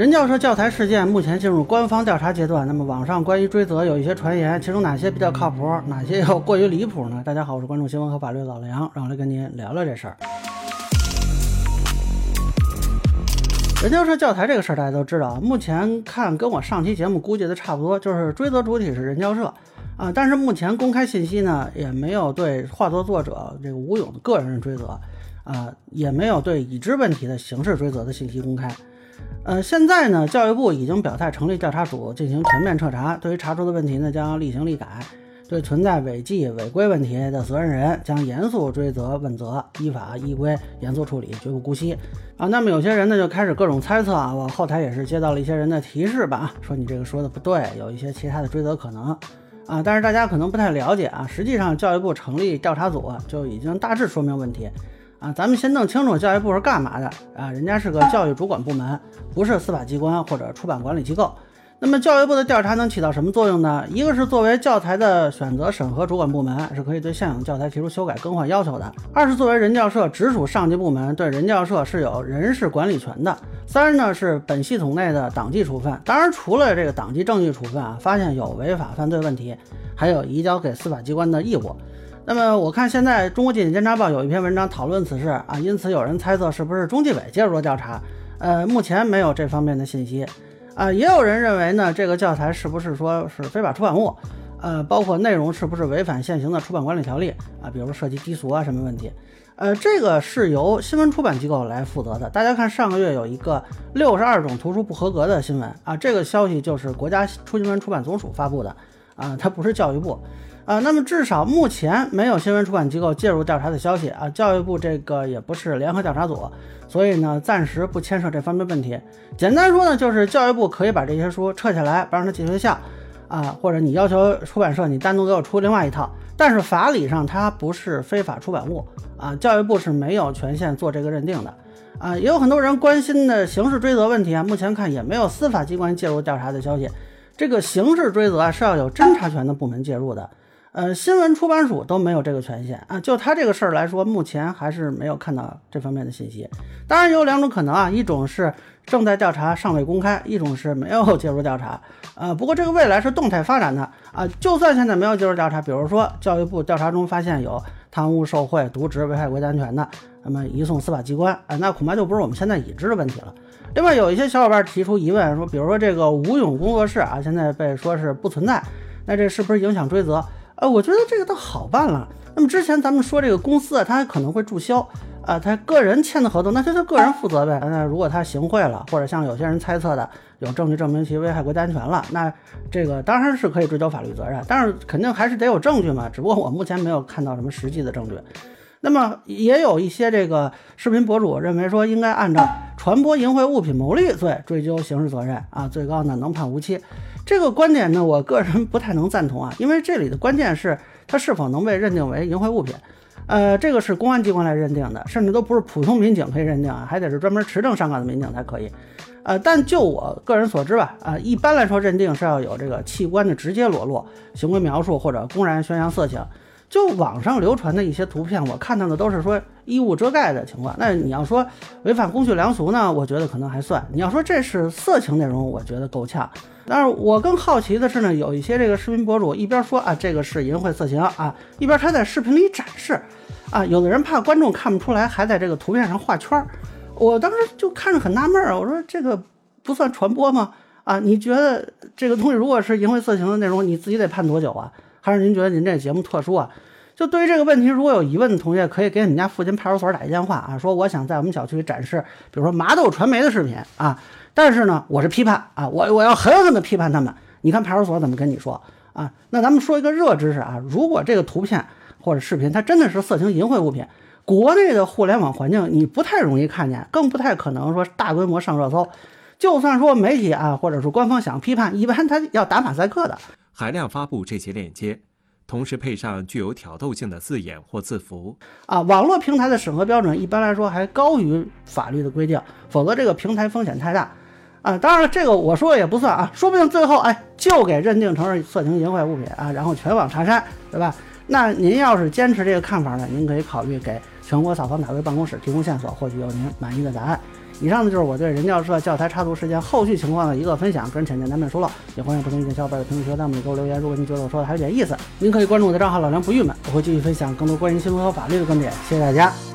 人教社教材事件目前进入官方调查阶段。那么网上关于追责有一些传言，其中哪些比较靠谱，哪些又过于离谱呢？大家好，我是关注新闻和法律的老梁，让我来跟您聊聊这事儿。人教社教材这个事儿大家都知道，目前看跟我上期节目估计的差不多，就是追责主体是人教社啊，但是目前公开信息呢也没有对画作作者这个吴勇的个人追责啊，也没有对已知问题的刑事追责的信息公开。呃，现在呢，教育部已经表态成立调查组进行全面彻查，对于查出的问题呢，将立行立改，对存在违纪违规问题的责任人将严肃追责问责，依法依规严肃处理，绝不姑息啊。那么有些人呢就开始各种猜测啊，我后台也是接到了一些人的提示吧，说你这个说的不对，有一些其他的追责可能啊。但是大家可能不太了解啊，实际上教育部成立调查组就已经大致说明问题。啊，咱们先弄清楚教育部是干嘛的啊？人家是个教育主管部门，不是司法机关或者出版管理机构。那么教育部的调查能起到什么作用呢？一个是作为教材的选择审核主管部门，是可以对现有教材提出修改更换要求的；二是作为人教社直属上级部门，对人教社是有人事管理权的；三呢是本系统内的党纪处分。当然，除了这个党纪政纪处分啊，发现有违法犯罪问题，还有移交给司法机关的义务。那么我看现在中国纪检监察报有一篇文章讨论此事啊，因此有人猜测是不是中纪委介入了调查，呃，目前没有这方面的信息，啊，也有人认为呢，这个教材是不是说是非法出版物，呃，包括内容是不是违反现行的出版管理条例啊，比如涉及低俗啊什么问题，呃，这个是由新闻出版机构来负责的。大家看上个月有一个六十二种图书不合格的新闻啊，这个消息就是国家出新闻出版总署发布的啊，它不是教育部。啊，那么至少目前没有新闻出版机构介入调查的消息啊。教育部这个也不是联合调查组，所以呢，暂时不牵涉这方面问题。简单说呢，就是教育部可以把这些书撤下来，不让它进学校啊，或者你要求出版社你单独给我出另外一套。但是法理上它不是非法出版物啊，教育部是没有权限做这个认定的啊。也有很多人关心的刑事追责问题啊，目前看也没有司法机关介入调查的消息。这个刑事追责啊是要有侦查权的部门介入的。呃，新闻出版署都没有这个权限啊。就他这个事儿来说，目前还是没有看到这方面的信息。当然有两种可能啊，一种是正在调查尚未公开，一种是没有介入调查。呃，不过这个未来是动态发展的啊。就算现在没有介入调查，比如说教育部调查中发现有贪污受贿、渎职、危害国家安全的，那么移送司法机关啊，那恐怕就不是我们现在已知的问题了。另外，有一些小伙伴提出疑问，说，比如说这个吴勇工作室啊，现在被说是不存在，那这是不是影响追责？呃，我觉得这个倒好办了。那么之前咱们说这个公司啊，他可能会注销啊，他个人签的合同，那他就个人负责呗。那如果他行贿了，或者像有些人猜测的，有证据证明其危害国家安全了，那这个当然是可以追究法律责任，但是肯定还是得有证据嘛。只不过我目前没有看到什么实际的证据。那么也有一些这个视频博主认为说，应该按照传播淫秽物品牟利罪追究刑事责任啊，最高呢能判无期。这个观点呢，我个人不太能赞同啊，因为这里的关键是它是否能被认定为淫秽物品。呃，这个是公安机关来认定的，甚至都不是普通民警可以认定啊，还得是专门持证上岗的民警才可以。呃，但就我个人所知吧，啊，一般来说认定是要有这个器官的直接裸露、行为描述或者公然宣扬色情。就网上流传的一些图片，我看到的都是说衣物遮盖的情况。那你要说违反公序良俗呢，我觉得可能还算；你要说这是色情内容，我觉得够呛。但是我更好奇的是呢，有一些这个视频博主一边说啊这个是淫秽色情啊，一边他在视频里展示啊，有的人怕观众看不出来，还在这个图片上画圈儿。我当时就看着很纳闷儿啊，我说这个不算传播吗？啊，你觉得这个东西如果是淫秽色情的内容，你自己得判多久啊？还是您觉得您这节目特殊啊？就对于这个问题，如果有疑问的同学，可以给你们家附近派出所打一电话啊，说我想在我们小区展示，比如说麻豆传媒的视频啊，但是呢，我是批判啊，我我要狠狠地批判他们。你看派出所怎么跟你说啊？那咱们说一个热知识啊，如果这个图片或者视频它真的是色情淫秽物品，国内的互联网环境你不太容易看见，更不太可能说大规模上热搜。就算说媒体啊，或者是官方想批判，一般他要打马赛克的。海量发布这些链接，同时配上具有挑逗性的字眼或字符啊。网络平台的审核标准一般来说还高于法律的规定，否则这个平台风险太大啊。当然了，这个我说也不算啊，说不定最后哎就给认定成是色情淫秽物品啊，然后全网查删，对吧？那您要是坚持这个看法呢，您可以考虑给全国扫黄打非办公室提供线索，获取有您满意的答案。以上呢就是我对人教社教材插图事件后续情况的一个分享，个人浅见难免疏漏，也欢迎不同意见小伙伴在评论区弹幕里给我留言。如果您觉得我说的还有点意思，您可以关注我的账号老梁不郁闷，我会继续分享更多关于新闻和法律的观点。谢谢大家。